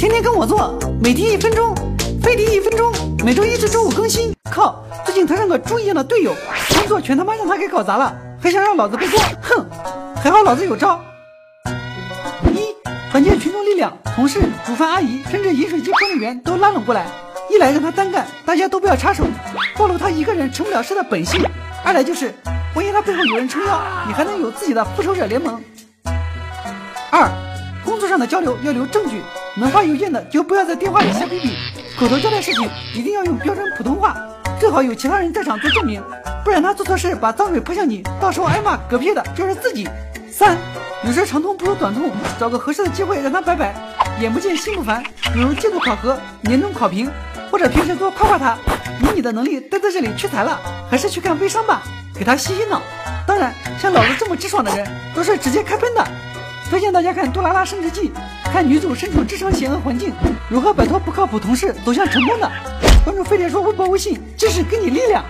天天跟我做，每天一分钟，飞碟一分钟，每周一至周五更新。靠，最近他像个猪一样的队友，工作全他妈让他给搞砸了，还想让老子背锅，哼！还好老子有招。一，团结群众力量，同事、煮饭阿姨，甚至饮水机管理员都拉拢过来。一来让他单干，大家都不要插手，暴露他一个人成不了事的本性；二来就是，万一他背后有人撑腰，你还能有自己的复仇者联盟。二，工作上的交流要留证据，能发邮件的就不要在电话里瞎逼逼，口头交代事情一定要用标准普通话，最好有其他人在场做证明，不然他做错事把脏水泼向你，到时候挨骂嗝屁的就是自己。三，有时长痛不如短痛，找个合适的机会让他拜拜，眼不见心不烦，比如季度考核、年终考评。或者平时多夸夸他，以你的能力待在这里屈才了，还是去看微商吧，给他洗洗脑。当然，像老子这么直爽的人，都是直接开喷的。推荐大家看《杜拉拉升职记》，看女主身处职场险恶环境，如何摆脱不靠谱同事，走向成功的。关注飞碟说微博微信，知识给你力量。